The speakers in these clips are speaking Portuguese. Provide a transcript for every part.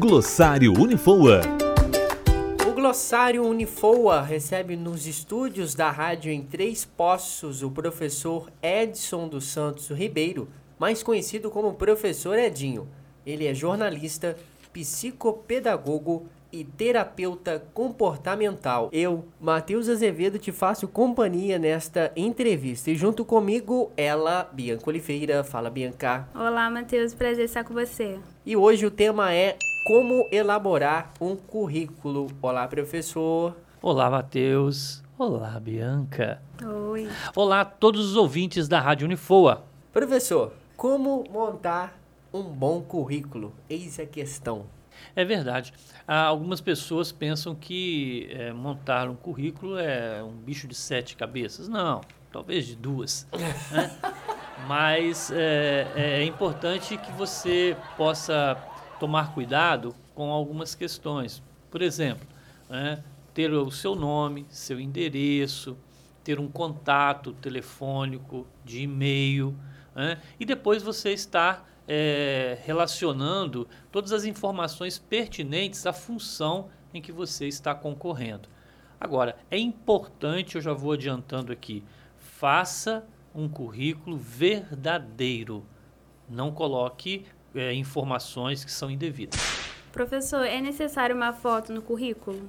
Glossário Unifoa. O Glossário Unifoa recebe nos estúdios da rádio em Três Poços o professor Edson dos Santos Ribeiro, mais conhecido como Professor Edinho. Ele é jornalista, psicopedagogo e terapeuta comportamental. Eu, Matheus Azevedo, te faço companhia nesta entrevista. E junto comigo, ela, Bianca Oliveira. Fala, Bianca. Olá, Matheus. Prazer estar com você. E hoje o tema é como elaborar um currículo. Olá, professor. Olá, Matheus. Olá, Bianca. Oi. Olá a todos os ouvintes da Rádio Unifoa. Professor, como montar um bom currículo? Eis a questão. É verdade. Há algumas pessoas pensam que é, montar um currículo é um bicho de sete cabeças. Não, talvez de duas. Né? Mas é, é importante que você possa tomar cuidado com algumas questões. Por exemplo, né, ter o seu nome, seu endereço, ter um contato telefônico, de e-mail, né, e depois você estar é, relacionando todas as informações pertinentes à função em que você está concorrendo. Agora, é importante, eu já vou adiantando aqui, faça um currículo verdadeiro. Não coloque é, informações que são indevidas. Professor, é necessário uma foto no currículo?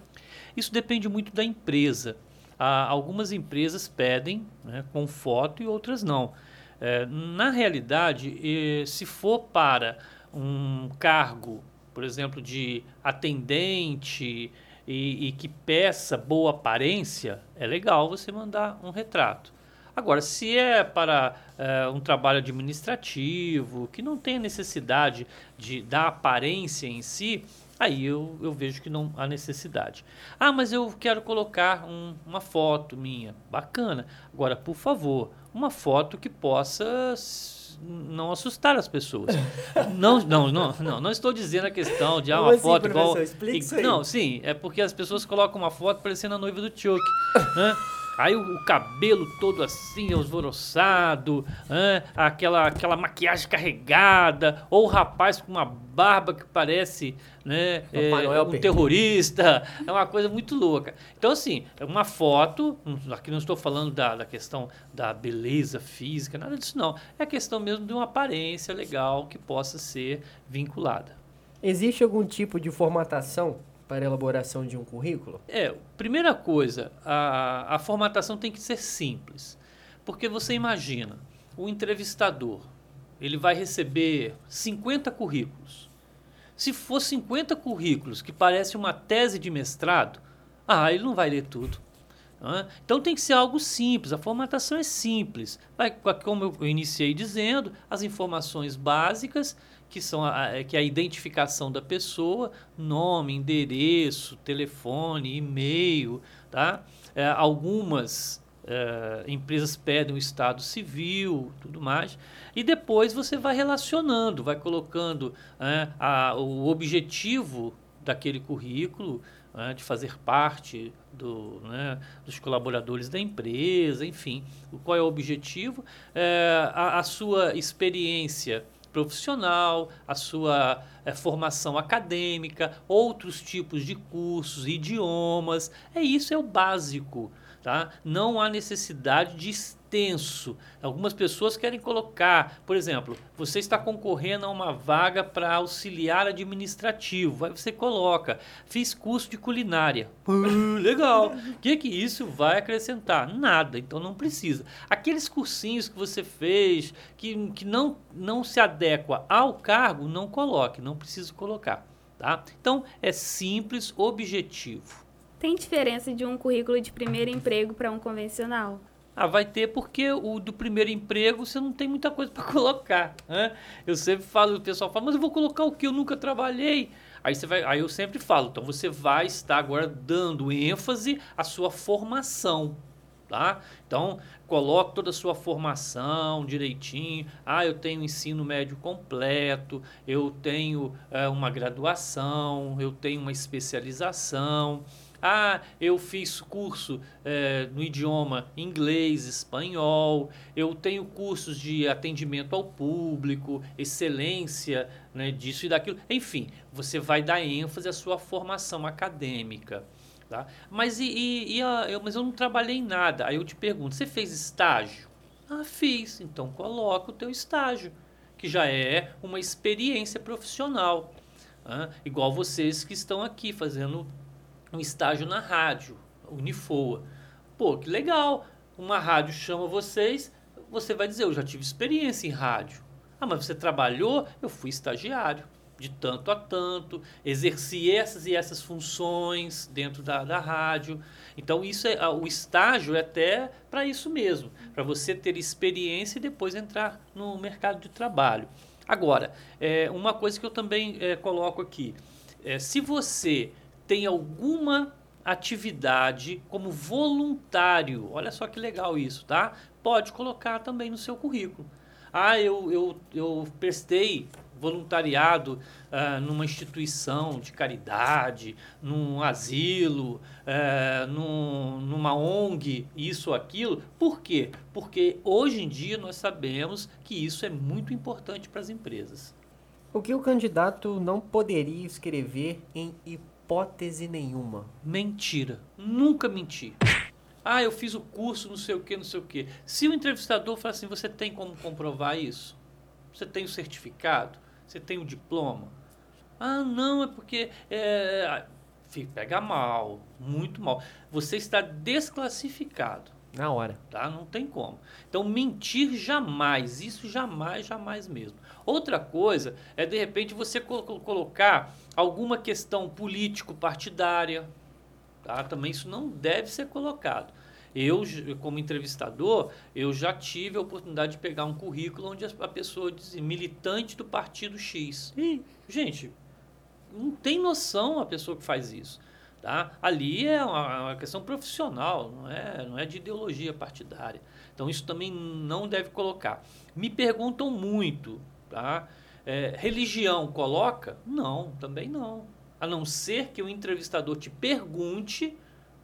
Isso depende muito da empresa. Há, algumas empresas pedem né, com foto e outras não. É, na realidade, se for para um cargo, por exemplo, de atendente e, e que peça boa aparência, é legal você mandar um retrato. Agora, se é para é, um trabalho administrativo, que não tem necessidade de, da aparência em si, aí eu, eu vejo que não há necessidade. Ah, mas eu quero colocar um, uma foto minha. Bacana. Agora, por favor, uma foto que possa não assustar as pessoas. não, não, não, não, não estou dizendo a questão de ah, uma assim, foto igual. Explica Não, sim, é porque as pessoas colocam uma foto parecendo a noiva do Chuck. né? Aí o, o, cabelo todo assim, esvoroçado, hein? aquela, aquela maquiagem carregada, ou o rapaz com uma barba que parece né, é, um terrorista, é uma coisa muito louca. Então, assim, é uma foto, aqui não estou falando da, da questão da beleza física, nada disso não. É a questão mesmo de uma aparência legal que possa ser vinculada. Existe algum tipo de formatação para elaboração de um currículo? É, primeira coisa, a, a formatação tem que ser simples. Porque você imagina, o entrevistador, ele vai receber 50 currículos. Se for 50 currículos que parece uma tese de mestrado, ah, ele não vai ler tudo. Então tem que ser algo simples, a formatação é simples. Vai, como eu iniciei dizendo, as informações básicas que são a, que é a identificação da pessoa, nome, endereço, telefone, e-mail, tá? É, algumas é, empresas pedem o estado civil, tudo mais, e depois você vai relacionando, vai colocando é, a, o objetivo daquele currículo, é, de fazer parte do, né, dos colaboradores da empresa, enfim, qual é o objetivo, é, a, a sua experiência profissional, a sua é, formação acadêmica, outros tipos de cursos, idiomas. É isso, é o básico. Tá? Não há necessidade de extenso. Algumas pessoas querem colocar, por exemplo, você está concorrendo a uma vaga para auxiliar administrativo. Aí você coloca, fiz curso de culinária. Uh, legal. O que, que isso vai acrescentar? Nada, então não precisa. Aqueles cursinhos que você fez, que, que não, não se adequa ao cargo, não coloque, não precisa colocar. Tá? Então é simples, objetivo. Tem diferença de um currículo de primeiro emprego para um convencional? Ah, vai ter porque o do primeiro emprego você não tem muita coisa para colocar. Né? Eu sempre falo, o pessoal fala, mas eu vou colocar o que eu nunca trabalhei. Aí, você vai, aí eu sempre falo, então você vai estar agora dando ênfase à sua formação. Tá? Então, coloque toda a sua formação direitinho. Ah, eu tenho ensino médio completo, eu tenho é, uma graduação, eu tenho uma especialização Ah, eu fiz curso é, no idioma inglês, espanhol, eu tenho cursos de atendimento ao público, excelência né, disso e daquilo. Enfim, você vai dar ênfase à sua formação acadêmica. Tá? Mas, e, e, e a, eu, mas eu não trabalhei em nada. Aí eu te pergunto, você fez estágio? Ah, fiz. Então coloca o teu estágio, que já é uma experiência profissional. Ah, igual vocês que estão aqui fazendo um estágio na rádio, Unifoa. Pô, que legal! Uma rádio chama vocês, você vai dizer, eu já tive experiência em rádio. Ah, mas você trabalhou? Eu fui estagiário, de tanto a tanto, exerci essas e essas funções dentro da, da rádio. Então, isso é, o estágio é até para isso mesmo, para você ter experiência e depois entrar no mercado de trabalho. Agora, é, uma coisa que eu também é, coloco aqui, é, se você tem alguma atividade como voluntário, olha só que legal isso, tá? Pode colocar também no seu currículo. Ah, eu, eu, eu prestei voluntariado uh, numa instituição de caridade, num asilo, uh, num, numa ONG, isso aquilo. Por quê? Porque hoje em dia nós sabemos que isso é muito importante para as empresas. O que o candidato não poderia escrever em hipótese nenhuma? Mentira. Nunca menti. Ah, eu fiz o curso, não sei o que, não sei o que. Se o entrevistador falar assim, você tem como comprovar isso? Você tem o certificado? Você tem o diploma? Ah, não, é porque é, pega mal, muito mal. Você está desclassificado. Na hora. Tá? Não tem como. Então, mentir jamais. Isso jamais, jamais mesmo. Outra coisa é, de repente, você colocar alguma questão político-partidária. Tá? Também isso não deve ser colocado. Eu, como entrevistador, eu já tive a oportunidade de pegar um currículo onde a pessoa diz militante do partido X. E, gente, não tem noção a pessoa que faz isso. Tá? Ali é uma, uma, questão profissional, não é, não é de ideologia partidária. Então isso também não deve colocar. Me perguntam muito, tá? É, religião coloca? Não, também não. A não ser que o entrevistador te pergunte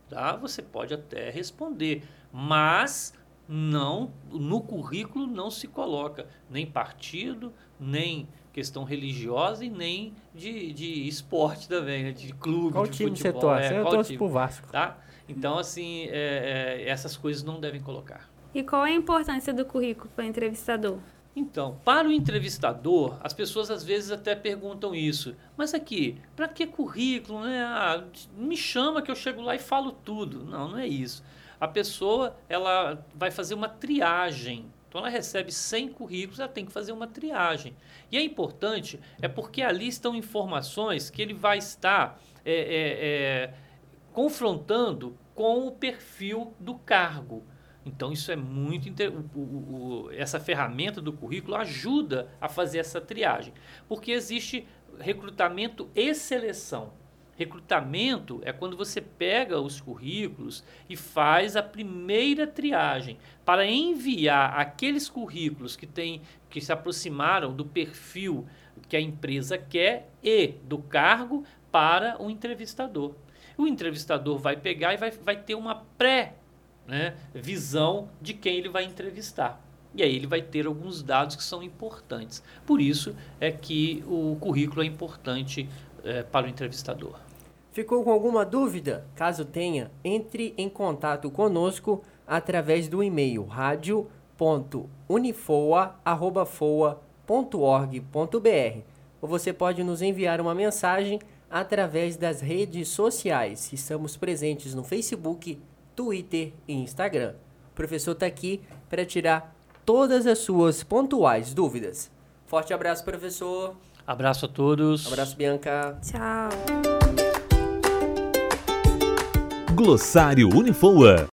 tá? Você pode até responder, mas não no currículo não se coloca nem partido, nem questão religiosa e nem de, de esporte também, né? de clube, qual de time futebol. você torce? É, eu torço time, pro Vasco. Tá? Então, assim, é, é, essas coisas não devem colocar. E qual é a importância do currículo para o entrevistador? Então, para o entrevistador, as pessoas às vezes até perguntam isso. Mas aqui, para que currículo? Né? Ah, me chama que eu chego lá e falo tudo. Não, não é isso. A pessoa ela vai fazer uma triagem. Então, ela recebe 100 currículos, ela tem que fazer uma triagem. E é importante, é porque ali estão informações que ele vai estar é, é, é, confrontando com o perfil do cargo. Então, isso é muito. Inter... O, o, o, essa ferramenta do currículo ajuda a fazer essa triagem, porque existe recrutamento e seleção. Recrutamento é quando você pega os currículos e faz a primeira triagem para enviar aqueles currículos que, tem, que se aproximaram do perfil que a empresa quer e do cargo para o entrevistador. O entrevistador vai pegar e vai, vai ter uma pré né, visão de quem ele vai entrevistar. E aí ele vai ter alguns dados que são importantes. Por isso é que o currículo é importante é, para o entrevistador. Ficou com alguma dúvida? Caso tenha, entre em contato conosco através do e-mail radio.unifoa.foa.org.br ou você pode nos enviar uma mensagem através das redes sociais. Estamos presentes no Facebook, Twitter e Instagram. O professor está aqui para tirar todas as suas pontuais dúvidas. Forte abraço, professor. Abraço a todos. Abraço, Bianca. Tchau. Glossário Unifoa.